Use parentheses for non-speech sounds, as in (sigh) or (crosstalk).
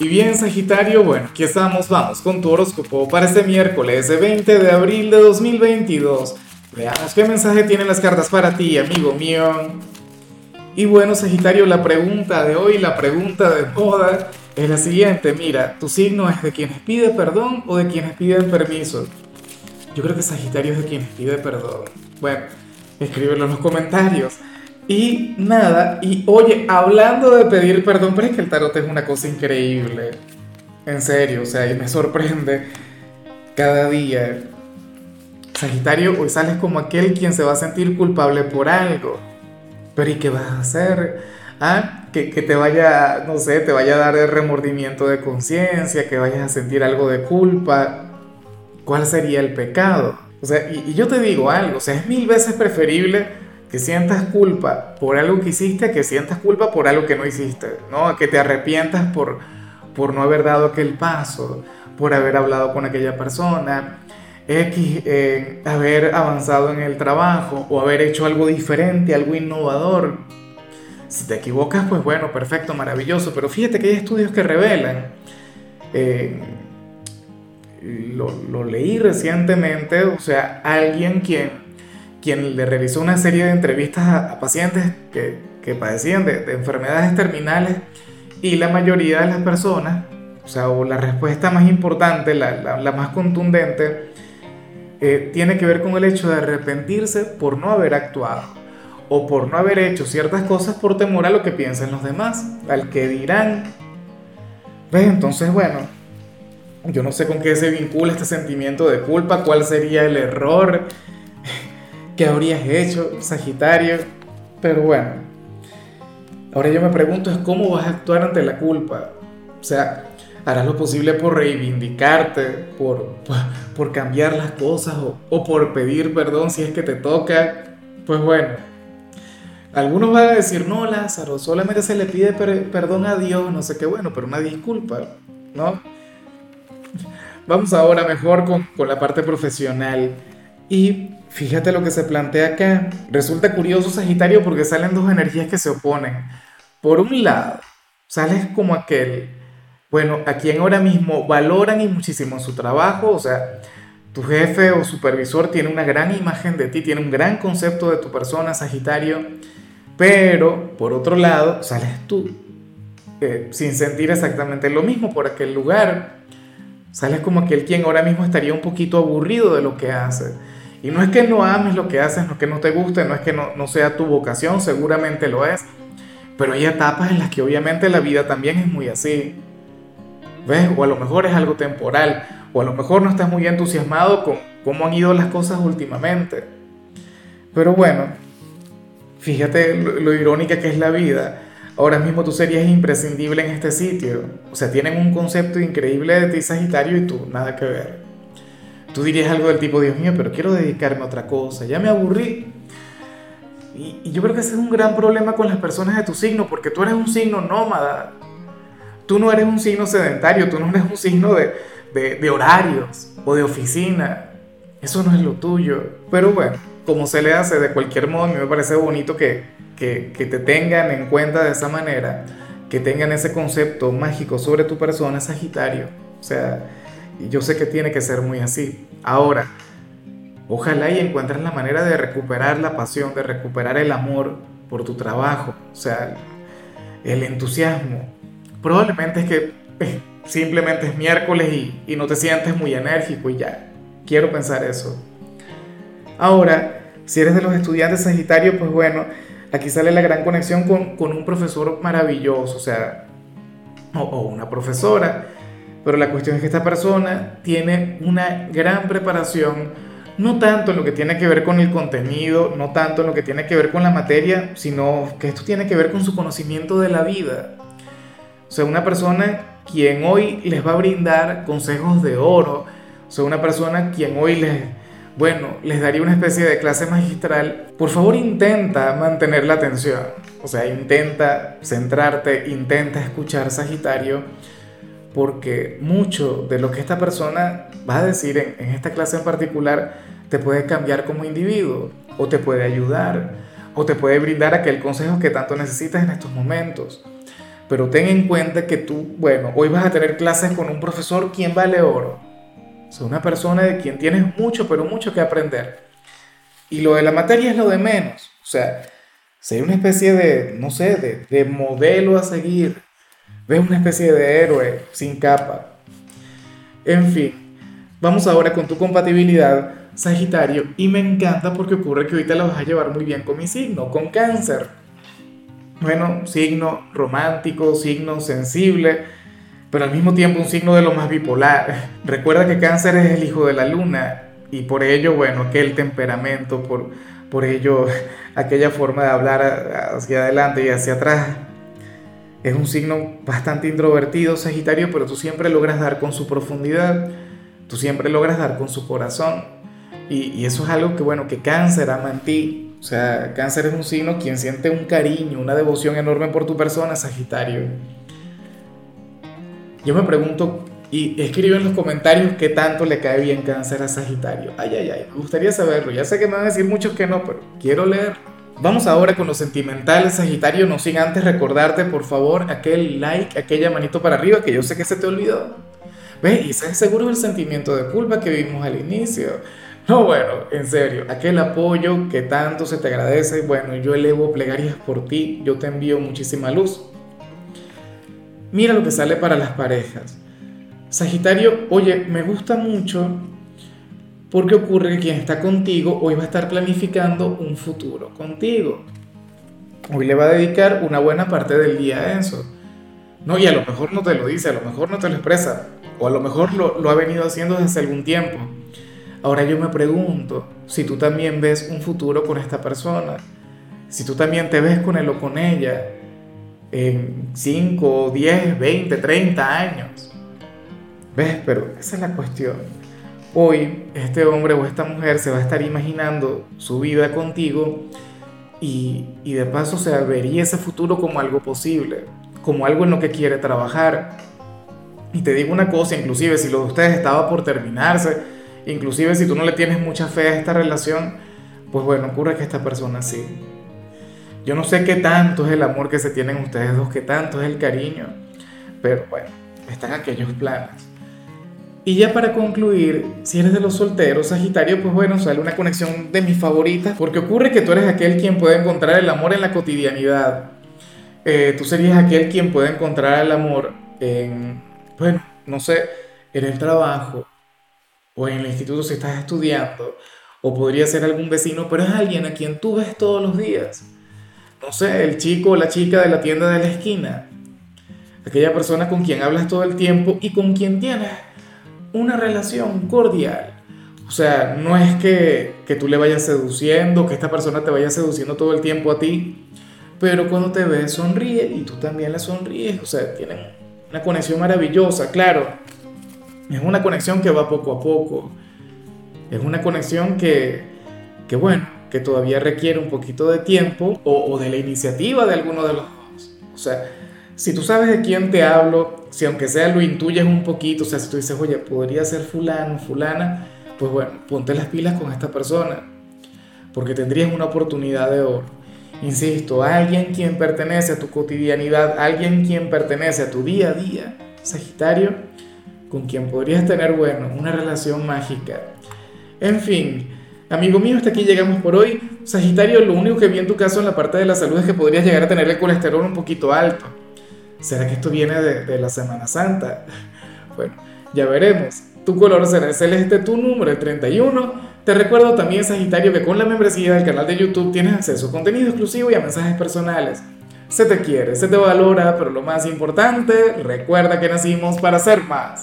Y bien, Sagitario, bueno, aquí estamos, vamos con tu horóscopo para este miércoles de 20 de abril de 2022. Veamos qué mensaje tienen las cartas para ti, amigo mío. Y bueno, Sagitario, la pregunta de hoy, la pregunta de moda, es la siguiente. Mira, ¿tu signo es de quienes pide perdón o de quienes piden permiso? Yo creo que Sagitario es de quienes pide perdón. Bueno, escríbelo en los comentarios. Y nada, y oye, hablando de pedir perdón, pero es que el tarot es una cosa increíble. En serio, o sea, y me sorprende cada día. Sagitario, hoy sales como aquel quien se va a sentir culpable por algo. Pero ¿y qué vas a hacer? ¿Ah? Que, que te vaya, no sé, te vaya a dar el remordimiento de conciencia, que vayas a sentir algo de culpa. ¿Cuál sería el pecado? O sea, y, y yo te digo algo, o sea, es mil veces preferible que sientas culpa por algo que hiciste, que sientas culpa por algo que no hiciste, ¿no? Que te arrepientas por, por no haber dado aquel paso, por haber hablado con aquella persona, X, eh, haber avanzado en el trabajo o haber hecho algo diferente, algo innovador. Si te equivocas, pues bueno, perfecto, maravilloso, pero fíjate que hay estudios que revelan, eh, lo, lo leí recientemente, o sea, alguien quien quien le realizó una serie de entrevistas a, pacientes que, que padecían de, de, enfermedades terminales y la mayoría de las personas, o sea, o la respuesta más importante, la, la, la más contundente, eh, tiene que ver con el hecho de arrepentirse por no haber actuado o por no haber hecho ciertas cosas por temor a lo que piensen los demás, al que dirán. ¿Ves? Entonces, bueno, yo no sé con qué se vincula este sentimiento de culpa, cuál sería el error ¿Qué habrías hecho, Sagitario? Pero bueno, ahora yo me pregunto es cómo vas a actuar ante la culpa. O sea, harás lo posible por reivindicarte, por, por, cambiar las cosas o, por pedir perdón si es que te toca. Pues bueno, algunos van a decir, no, Lázaro, solamente se le pide per perdón a Dios, no sé qué bueno, pero una disculpa, ¿no? Vamos ahora mejor con, con la parte profesional. Y fíjate lo que se plantea acá. Resulta curioso Sagitario porque salen dos energías que se oponen. Por un lado, sales como aquel, bueno, a quien ahora mismo valoran y muchísimo su trabajo, o sea, tu jefe o supervisor tiene una gran imagen de ti, tiene un gran concepto de tu persona, Sagitario, pero por otro lado, sales tú, eh, sin sentir exactamente lo mismo por aquel lugar. Sales como aquel quien ahora mismo estaría un poquito aburrido de lo que hace y no es que no ames lo que haces, no es que no te guste, no es que no, no sea tu vocación, seguramente lo es. Pero hay etapas en las que obviamente la vida también es muy así. ¿Ves? O a lo mejor es algo temporal, o a lo mejor no estás muy entusiasmado con cómo han ido las cosas últimamente. Pero bueno, fíjate lo, lo irónica que es la vida. Ahora mismo tú serías imprescindible en este sitio. O sea, tienen un concepto increíble de ti, Sagitario, y tú, nada que ver. Tú dirías algo del tipo, Dios mío, pero quiero dedicarme a otra cosa, ya me aburrí. Y, y, yo creo que ese es un gran problema con las personas de tu signo, porque tú eres un signo nómada. Tú no eres un signo sedentario, tú no eres un signo de, de, de horarios o de oficina. Eso no es lo tuyo. Pero bueno, como se le hace de cualquier modo, a mí me parece bonito que, que, que te tengan en cuenta de esa manera, que tengan ese concepto mágico sobre tu persona, Sagitario. O sea, y yo sé que tiene que ser muy así. Ahora, ojalá y encuentres la manera de recuperar la pasión, de recuperar el amor por tu trabajo, o sea, el entusiasmo. Probablemente es que eh, simplemente es miércoles y, y no te sientes muy enérgico y ya. Quiero pensar eso. Ahora, si eres de los estudiantes Sagitario, pues bueno, aquí sale la gran conexión con, con un profesor maravilloso, o sea, o, o una profesora pero la cuestión es que esta persona tiene una gran preparación, no tanto en lo que tiene que ver con el contenido, no tanto en lo que tiene que ver con la materia, sino que esto tiene que ver con su conocimiento de la vida. O sea, una persona quien hoy les va a brindar consejos de oro, o sea, una persona quien hoy les, bueno, les daría una especie de clase magistral, por favor intenta mantener la atención, o sea, intenta centrarte, intenta escuchar Sagitario porque mucho de lo que esta persona va a decir en, esta clase en particular te puede cambiar como individuo o te puede ayudar o te puede brindar aquel consejo que tanto necesitas en estos momentos. pero ten en cuenta que tú, bueno, hoy vas a tener clases con un profesor quien vale oro. O una persona de quien tienes mucho, pero mucho que aprender. Y lo de la materia es lo de menos. O sea, ser una especie de, no sé, de modelo a seguir. Ves una especie de héroe sin capa. En fin, vamos ahora con tu compatibilidad, Sagitario, y me encanta porque ocurre que ahorita la vas a llevar muy bien con mi signo, con cáncer. Bueno, signo romántico, signo sensible, pero al mismo tiempo un signo de lo más bipolar. (laughs) Recuerda que cáncer es el hijo de la luna y por ello, bueno, aquel temperamento, por, por ello (laughs) aquella forma de hablar hacia adelante y hacia atrás. Es un signo bastante introvertido, Sagitario, pero tú siempre logras dar con su profundidad, tú siempre logras dar con su corazón. Y, eso es algo que, bueno, que cáncer ama en ti, o sea, cáncer es un signo quien siente un cariño, una devoción enorme por tu persona, Sagitario. Yo me pregunto, y escribe en los comentarios qué tanto le cae bien cáncer a Sagitario. Ay, ay, ay, me gustaría saberlo. Ya sé que me van a decir muchos que no, pero quiero leer. Vamos ahora con lo sentimental, Sagitario, no sin antes recordarte, por favor, aquel like, aquella manito para arriba, que yo sé que se te olvidó. ¿Ves? Y ese es seguro el sentimiento de culpa que vimos al inicio. No, bueno, en serio, aquel apoyo que tanto se te agradece, bueno, yo elevo plegarias por ti, yo te envío muchísima luz. Mira lo que sale para las parejas. Sagitario, oye, me gusta mucho porque ocurre que quien está contigo hoy va a estar planificando un futuro contigo. Hoy le va a dedicar una buena parte del día a eso. No, y a lo mejor no te lo dice, a lo mejor no te lo expresa, o a lo mejor lo, ha venido haciendo desde algún tiempo. Ahora yo me pregunto si tú también ves un futuro con esta persona, si tú también te ves con él o con ella en 5, 10, 20, 30 años. ¿Ves? Pero esa es la cuestión. Hoy este hombre o esta mujer se va a estar imaginando su vida contigo y, de paso se vería ese futuro como algo posible, como algo en lo que quiere trabajar. Y te digo una cosa, inclusive si lo de ustedes estaba por terminarse, Inclusive si tú no le tienes mucha fe a esta relación, pues bueno, ocurre que esta persona sí. Yo no sé qué tanto es el amor que se tienen ustedes dos, qué tanto es el cariño, pero bueno, están aquellos planes. Y ya para concluir, si eres de los solteros, Sagitario, pues bueno, sale una conexión de mis favoritas, porque ocurre que tú eres aquel quien puede encontrar el amor en la cotidianidad. Eh, tú serías aquel quien puede encontrar el amor en, bueno, no sé, en el trabajo, o en el instituto si estás estudiando, o podría ser algún vecino, pero es alguien a quien tú ves todos los días. No sé, el chico o la chica de la tienda de la esquina, aquella persona con quien hablas todo el tiempo y con quien tienes una relación cordial. O sea, no es que, que tú le vayas seduciendo, que esta persona te vaya seduciendo todo el tiempo a ti, pero cuando te ves sonríe y tú también le sonríes. O sea, tienen una conexión maravillosa, claro es una conexión que va poco a poco. Es una conexión que, que bueno, que todavía requiere un poquito de tiempo o, o de la iniciativa de alguno de los dos. O sea, si tú sabes de quién te hablo, si aunque sea lo intuyes un poquito, o sea, si tú dices, oye, podría ser fulano, fulana, pues bueno, ponte las pilas con esta persona, porque tendrías una oportunidad de oro. Insisto, alguien quien pertenece a tu cotidianidad, alguien quien pertenece a tu día a día, Sagitario, con quien podrías tener, bueno, una relación mágica. En fin, amigo mío, hasta aquí llegamos por hoy. Sagitario, lo único que vi en tu caso en la parte de la salud es que podrías llegar a tener el colesterol un poquito alto. ¿Será que esto viene de, la Semana Santa? (laughs) Bueno, ya veremos. Tu color será el celeste, tu número el 31. Te recuerdo también, Sagitario, que con la membresía del canal de YouTube tienes acceso a contenido exclusivo y a mensajes personales. Se te quiere, se te valora, pero lo más importante, recuerda que nacimos para ser más.